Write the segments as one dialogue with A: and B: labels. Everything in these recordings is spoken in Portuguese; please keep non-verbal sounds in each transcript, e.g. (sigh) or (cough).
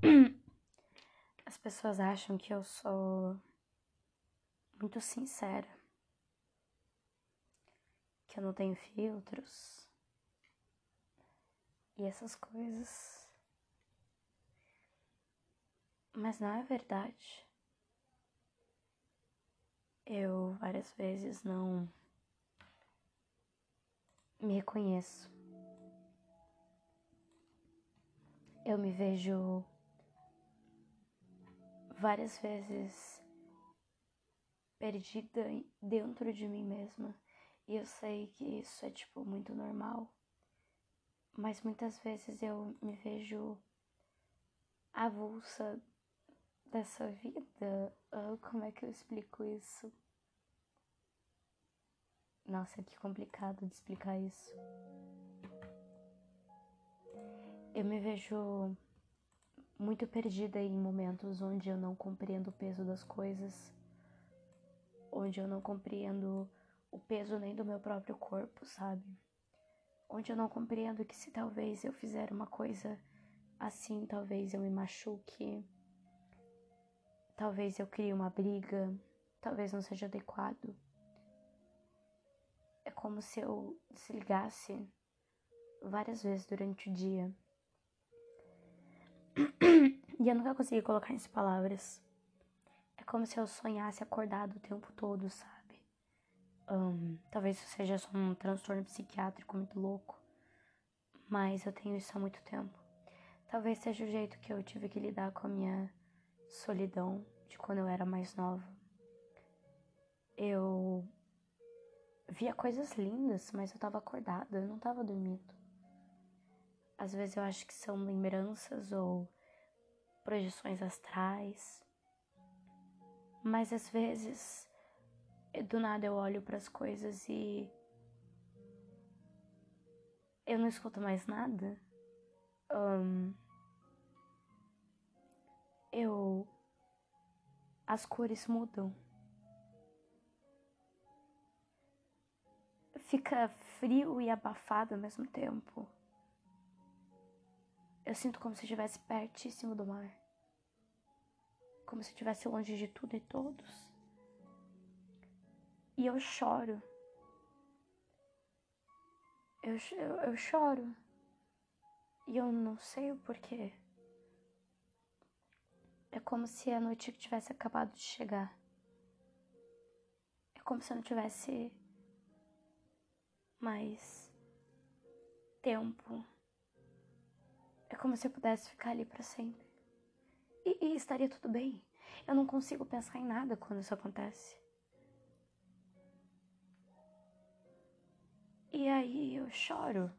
A: (clears throat) As pessoas acham que eu sou muito sincera, que eu não tenho filtros e essas coisas. Mas não é verdade. Eu várias vezes não me reconheço. Eu me vejo várias vezes perdida dentro de mim mesma. E eu sei que isso é tipo muito normal. Mas muitas vezes eu me vejo avulsa dessa vida. Oh, como é que eu explico isso? Nossa, que complicado de explicar isso. Eu me vejo muito perdida em momentos onde eu não compreendo o peso das coisas, onde eu não compreendo o peso nem do meu próprio corpo, sabe? Onde eu não compreendo que se talvez eu fizer uma coisa assim, talvez eu me machuque, talvez eu crie uma briga, talvez não seja adequado. É como se eu desligasse várias vezes durante o dia e eu nunca consegui colocar em palavras. É como se eu sonhasse acordado o tempo todo, sabe? Um, talvez isso seja só um transtorno psiquiátrico muito louco. Mas eu tenho isso há muito tempo. Talvez seja o jeito que eu tive que lidar com a minha solidão de quando eu era mais nova. Eu via coisas lindas, mas eu tava acordada, eu não tava dormindo. Às vezes eu acho que são lembranças ou projeções astrais. Mas às vezes, do nada eu olho para as coisas e eu não escuto mais nada. Um, eu. As cores mudam. Fica frio e abafado ao mesmo tempo. Eu sinto como se estivesse pertíssimo do mar. Como se estivesse longe de tudo e todos. E eu choro. Eu, eu, eu choro. E eu não sei o porquê. É como se a noite tivesse acabado de chegar. É como se eu não tivesse mais tempo é como se eu pudesse ficar ali para sempre. E, e estaria tudo bem. Eu não consigo pensar em nada quando isso acontece. E aí eu choro.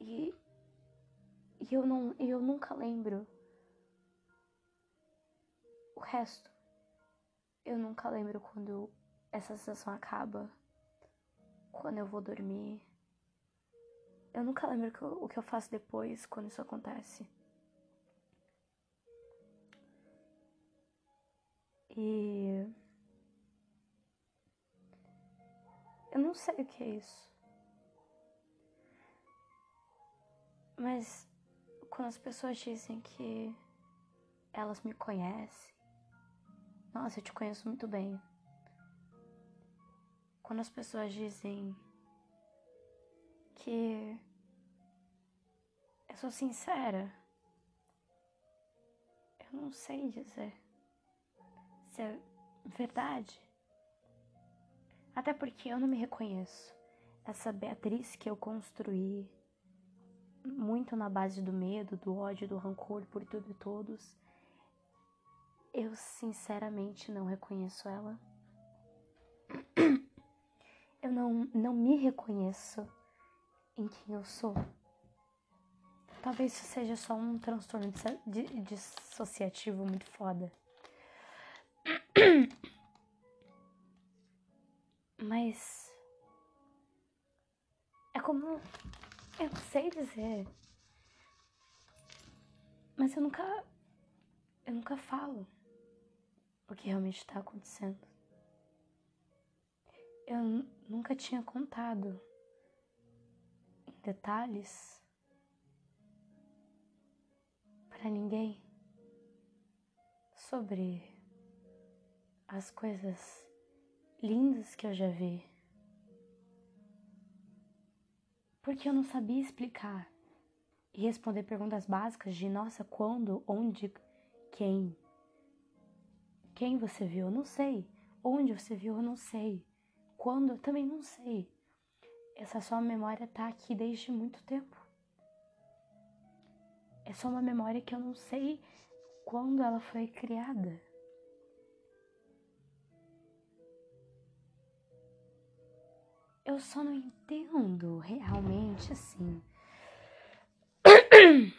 A: E, e eu, não, eu nunca lembro o resto. Eu nunca lembro quando essa sensação acaba, quando eu vou dormir. Eu nunca lembro o que eu faço depois quando isso acontece. E. Eu não sei o que é isso. Mas quando as pessoas dizem que elas me conhecem, nossa, eu te conheço muito bem. Quando as pessoas dizem que eu sou sincera. Eu não sei dizer se é verdade. Até porque eu não me reconheço. Essa Beatriz que eu construí muito na base do medo, do ódio, do rancor por tudo e todos. Eu sinceramente não reconheço ela. (coughs) Eu não, não me reconheço em quem eu sou. Talvez isso seja só um transtorno dissociativo muito foda. (clears throat) Mas. É como. Eu não sei dizer. Mas eu nunca. Eu nunca falo o que realmente está acontecendo. Eu nunca tinha contado detalhes para ninguém sobre as coisas lindas que eu já vi. Porque eu não sabia explicar e responder perguntas básicas de nossa, quando, onde, quem. Quem você viu? Eu não sei. Onde você viu? Eu não sei. Quando? Eu também não sei. Essa sua memória tá aqui desde muito tempo. É só uma memória que eu não sei quando ela foi criada. Eu só não entendo realmente assim. (coughs)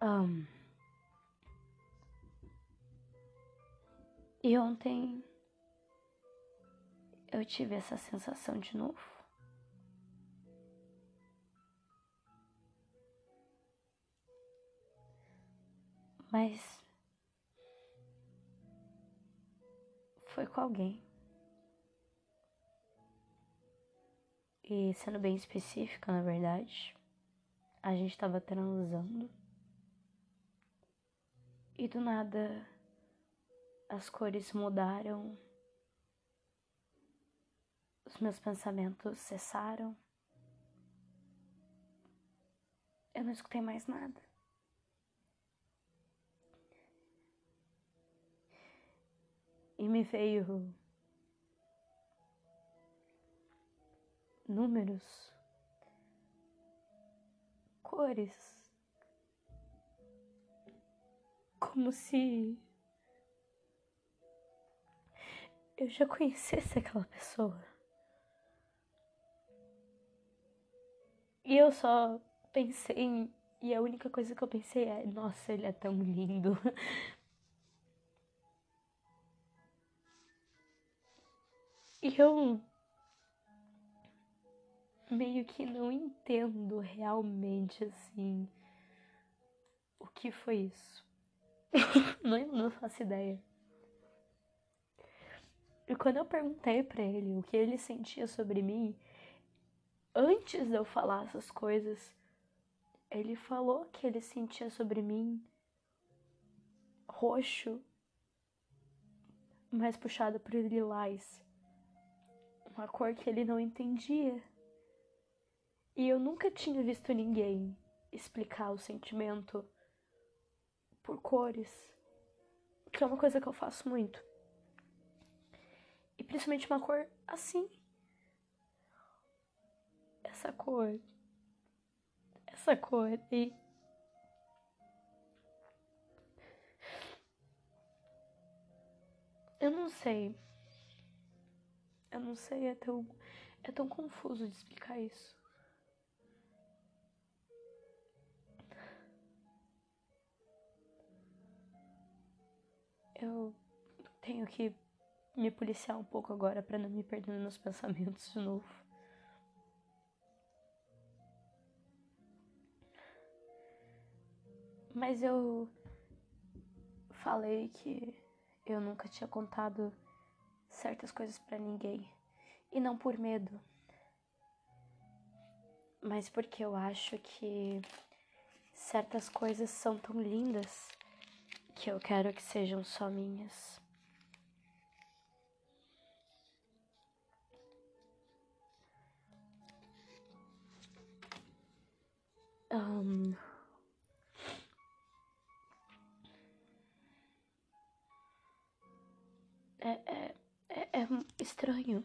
A: um, e ontem eu tive essa sensação de novo. Mas foi com alguém. E sendo bem específica, na verdade, a gente estava transando. E do nada as cores mudaram. Os meus pensamentos cessaram. Eu não escutei mais nada. E me veio números, cores, como se eu já conhecesse aquela pessoa. E eu só pensei. E a única coisa que eu pensei é: nossa, ele é tão lindo. (laughs) eu meio que não entendo realmente assim o que foi isso. (laughs) não, não faço ideia. E quando eu perguntei para ele o que ele sentia sobre mim, antes de eu falar essas coisas, ele falou que ele sentia sobre mim roxo, mais puxado para lilás, uma cor que ele não entendia. E eu nunca tinha visto ninguém explicar o sentimento por cores, que é uma coisa que eu faço muito. E principalmente uma cor assim. Essa cor. Essa cor e Eu não sei. Eu não sei, é tão, é tão confuso de explicar isso. Eu tenho que me policiar um pouco agora para não me perder nos pensamentos de novo. Mas eu falei que eu nunca tinha contado certas coisas para ninguém. E não por medo, mas porque eu acho que certas coisas são tão lindas que eu quero que sejam só minhas. Um, é, é, é, estranho.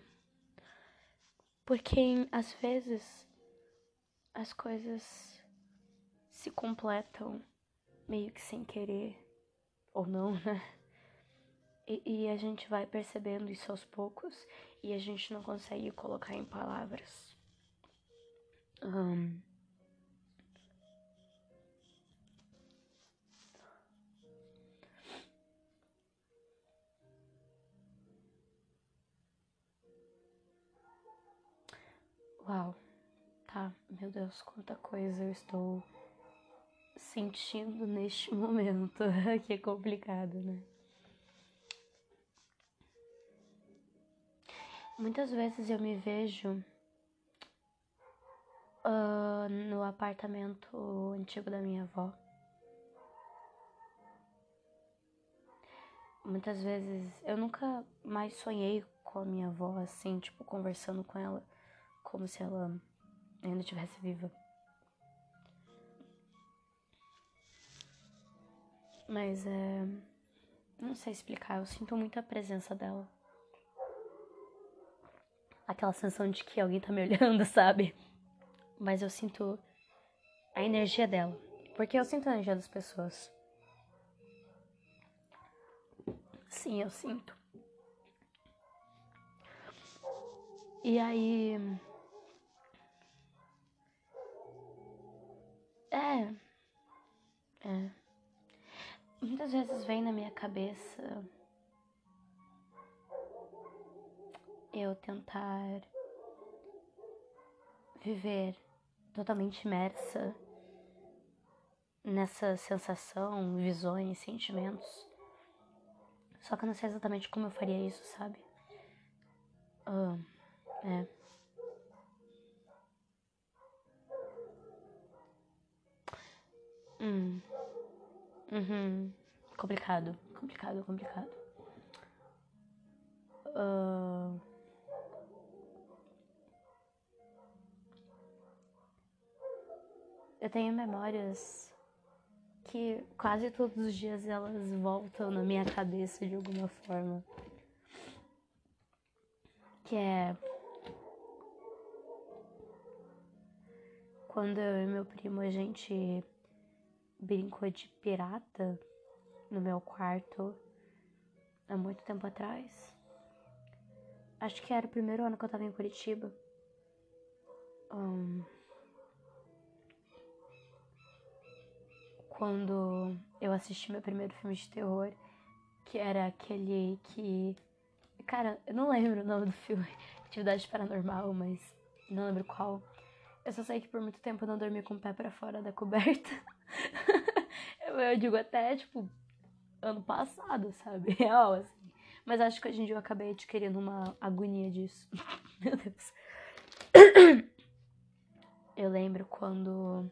A: Porque às vezes as coisas se completam meio que sem querer ou não, (laughs) né? E, e, a gente vai percebendo isso aos poucos e a gente não consegue colocar em palavras. Um, uau, tá, meu Deus, quanta coisa eu estou sentindo neste (laughs) momento. (laughs) que é complicado, né? Muitas vezes eu me vejo uh, no apartamento antigo da minha avó. Muitas vezes eu nunca mais sonhei com a minha avó assim, tipo, conversando com ela como se ela ainda estivesse viva. Mas é. Não sei explicar, eu sinto muito a presença dela. Aquela sensação de que alguém tá me (laughs) olhando, sabe? Mas eu sinto a energia dela. Porque eu sinto a energia das pessoas. Sim, eu sinto. E aí. É. É. Muitas vezes vem na minha cabeça eu tentar viver totalmente imersa nessa sensação, visões, sentimentos. Só que eu não sei exatamente como eu faria isso, sabe? Uh, é. Hum. Uhum. Complicado, complicado, complicado. Uh... Eu tenho memórias que quase todos os dias elas voltam na minha cabeça de alguma forma. Que é quando eu e meu primo a gente brincou de pirata no meu quarto há muito tempo atrás. Acho que era o primeiro ano que eu tava em Curitiba. Um, quando eu assisti meu primeiro filme de terror, que era aquele que. Cara, eu não lembro o nome do filme, (laughs) Atividade Paranormal, mas não lembro qual. Eu só sei que por muito tempo eu não dormi com o pé para fora da coberta. (laughs) eu digo até, tipo, ano passado, sabe? (laughs) Real, assim. Mas acho que hoje em dia eu acabei adquirindo uma agonia disso. (laughs) Meu Deus. Eu lembro quando.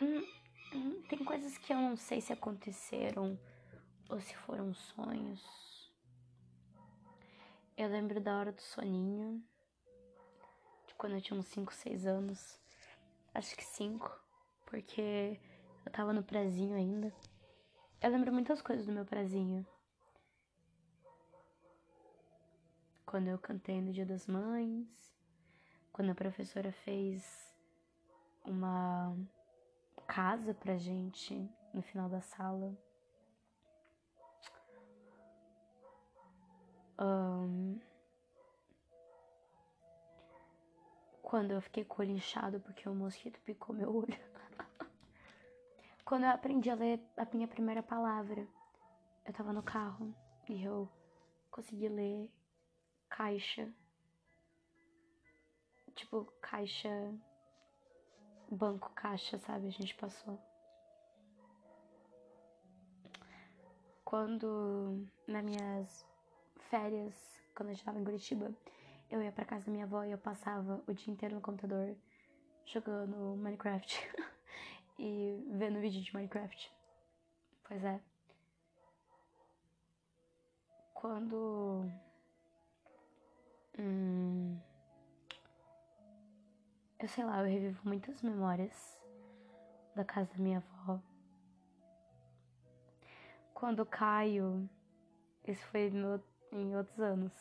A: Hum, hum, tem coisas que eu não sei se aconteceram ou se foram sonhos. Eu lembro da hora do soninho quando eu tinha uns 5, 6 anos. Acho que 5, porque eu tava no prezinho ainda. Eu lembro muitas coisas do meu prezinho. Quando eu cantei no Dia das Mães, quando a professora fez uma casa pra gente no final da sala. Um, Quando eu fiquei com o olho inchado porque o mosquito picou meu olho. (laughs) Quando eu aprendi a ler a minha primeira palavra, eu tava no carro e eu consegui ler caixa. Tipo, caixa. Banco, caixa, sabe? A gente passou. Quando, nas minhas férias, quando eu estava em Curitiba, eu ia pra casa da minha avó e eu passava o dia inteiro no computador jogando Minecraft (laughs) e vendo vídeo de Minecraft. Pois é. Quando. Hum, eu sei lá, eu revivo muitas memórias da casa da minha avó. Quando Caio. Isso foi no, em outros anos.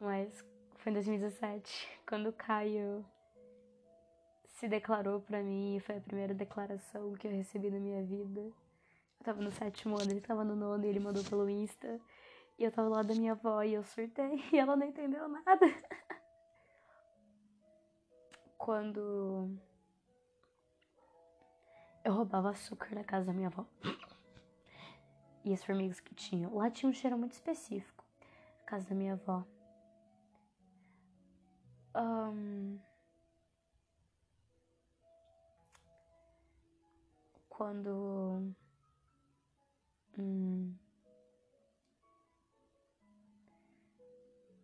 A: Mas foi em 2017, quando o Caio se declarou para mim, foi a primeira declaração que eu recebi na minha vida. Eu tava no sétimo ano, ele tava no nono e ele mandou pelo Insta. E eu tava lá da minha avó e eu surtei (laughs) e ela não entendeu nada. Quando eu roubava açúcar na casa da minha avó. E as formigas que tinham. Lá tinha um cheiro muito específico. A casa da minha avó. Um, quando hum,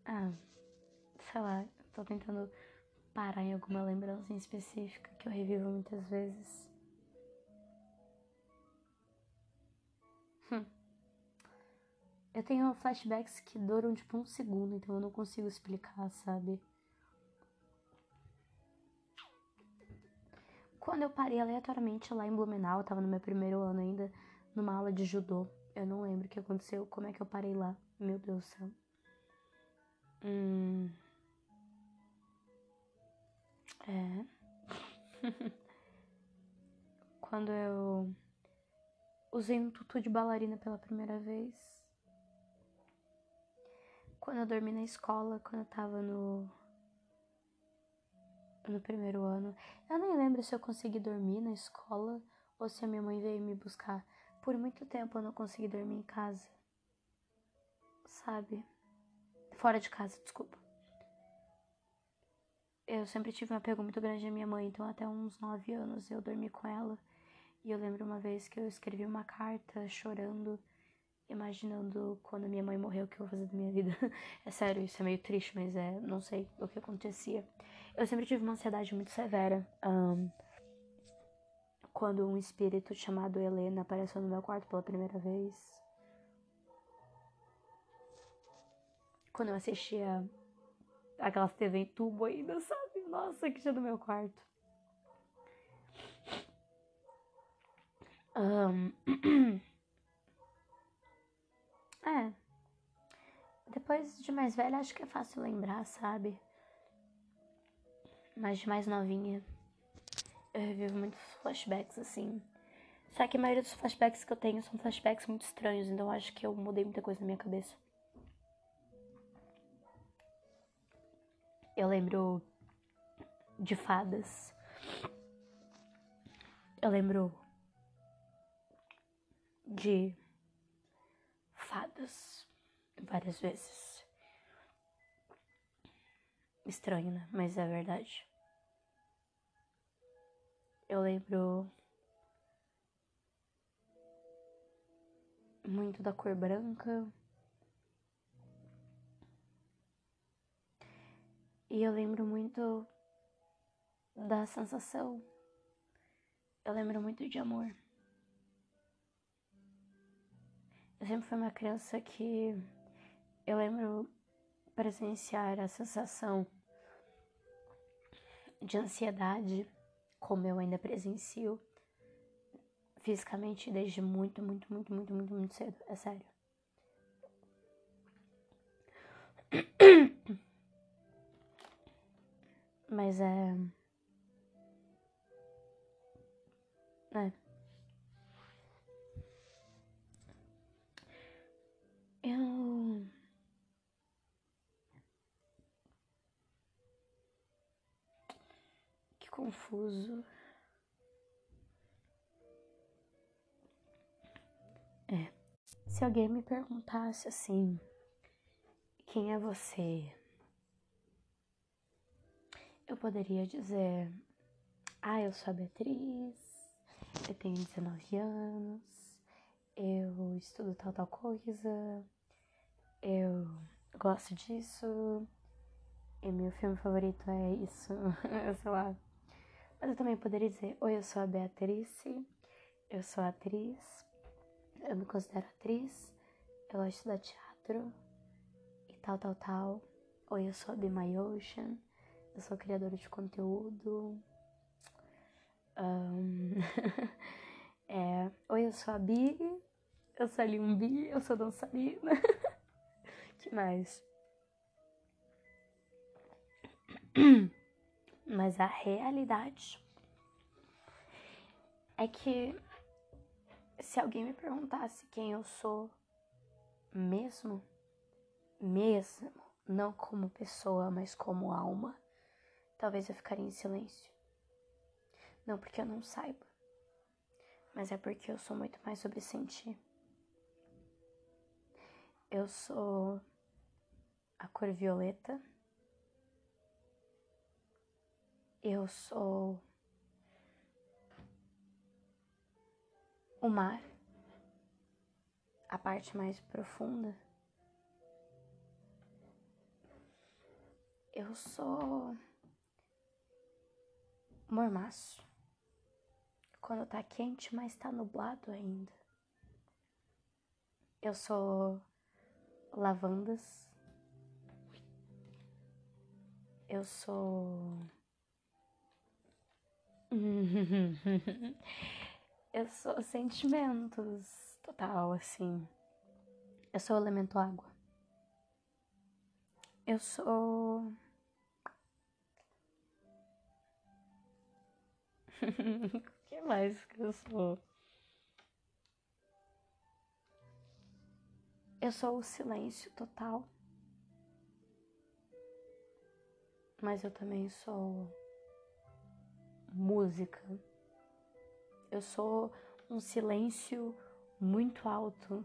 A: ah, sei lá, tô tentando parar em alguma lembrança em específica que eu revivo muitas vezes. Hum. Eu tenho flashbacks que duram tipo um segundo, então eu não consigo explicar, sabe? Quando eu parei aleatoriamente lá em Blumenau, eu tava no meu primeiro ano ainda, numa aula de judô. Eu não lembro o que aconteceu, como é que eu parei lá. Meu Deus do céu. Hum. É. (laughs) Quando eu usei um tutu de bailarina pela primeira vez. Quando eu dormi na escola, quando eu tava no no primeiro ano. Eu nem lembro se eu consegui dormir na escola ou se a minha mãe veio me buscar. Por muito tempo eu não consegui dormir em casa. Sabe? Fora de casa, desculpa. Eu sempre tive um apego muito grande à minha mãe, então até uns nove anos eu dormi com ela. E eu lembro uma vez que eu escrevi uma carta chorando, imaginando quando minha mãe morreu o que eu vou fazer da minha vida. (laughs) é sério, isso é meio triste, mas é, não sei o que acontecia. Eu sempre tive uma ansiedade muito severa. Um, quando um espírito chamado Helena apareceu no meu quarto pela primeira vez. Quando eu assistia aquelas TV em tubo ainda, sabe? Nossa, que tinha do meu quarto. Um... (clears throat) é. Depois de mais velha, acho que é fácil lembrar, sabe? Mas de mais novinha, eu revivo muitos flashbacks assim. Só que a maioria dos flashbacks que eu tenho são flashbacks muito estranhos, então acho que eu mudei muita coisa na minha cabeça. Eu lembro de fadas. Eu lembro de fadas várias vezes. Estranho, né? Mas é verdade. Eu lembro muito da cor branca. E eu lembro muito da sensação. Eu lembro muito de amor. Eu sempre fui uma criança que eu lembro presenciar a sensação de ansiedade, como eu ainda presencio fisicamente desde muito, muito, muito, muito, muito, muito cedo. É sério. (coughs) Mas é. É. Eu. confuso. É. Se alguém me perguntasse assim, quem é você? Eu poderia dizer, ah, eu sou a Beatriz, eu tenho 19 anos, eu estudo tal, tal coisa, eu gosto disso, e meu filme favorito é isso, (laughs) sei lá. Mas eu também poderia dizer: Oi, eu sou a Beatrice, eu sou atriz, eu me considero atriz, eu gosto de estudar teatro. E tal, tal, tal. Oi, eu sou a Be My Ocean, eu sou criadora de conteúdo. Um... (laughs) é, Oi, eu sou a Bi, eu sou a Bi, eu sou dançarina. (laughs) mais? (clears throat) Mas a realidade é que se alguém me perguntasse quem eu sou mesmo, mesmo, não como pessoa, mas como alma, talvez eu ficaria em silêncio. Não porque eu não saiba, mas é porque eu sou muito mais sobre sentir. Eu sou a cor violeta Eu sou o mar, a parte mais profunda. Eu sou mormaço. Quando tá quente, mas tá nublado ainda. Eu sou lavandas. Eu sou. (laughs) eu sou sentimentos total, assim. Eu sou elemento água. Eu sou. (laughs) o que mais que eu sou? Eu sou o silêncio total. Mas eu também sou música. Eu sou um silêncio muito alto.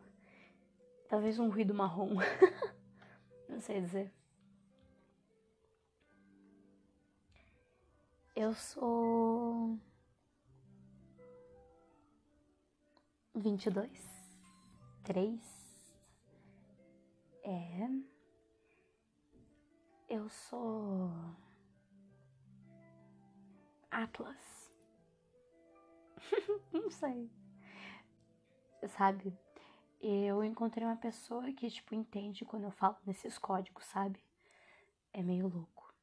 A: Talvez um ruído marrom. (laughs) Não sei dizer. Eu sou. vinte e dois, três, é. Eu sou. Atlas. (laughs) Não sei. Sabe? Eu encontrei uma pessoa que, tipo, entende quando eu falo nesses códigos, sabe? É meio louco.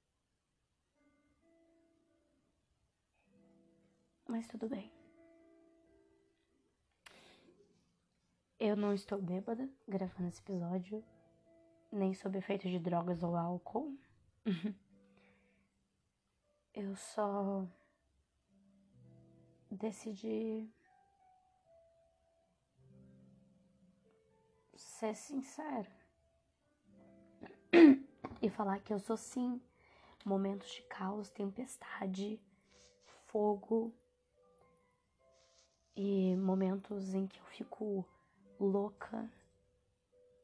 A: Mas tudo bem. Eu não estou bêbada gravando esse episódio nem sob efeito de drogas ou álcool. Eu só decidi ser sincero e falar que eu sou sim. Momentos de caos, tempestade, fogo e momentos em que eu fico louca,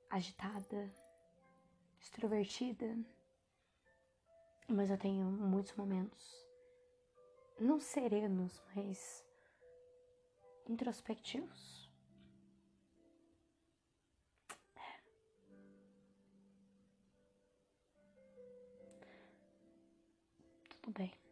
A: agitada, extrovertida, mas eu tenho muitos momentos não serenos, mas introspectivos. É. Tudo bem.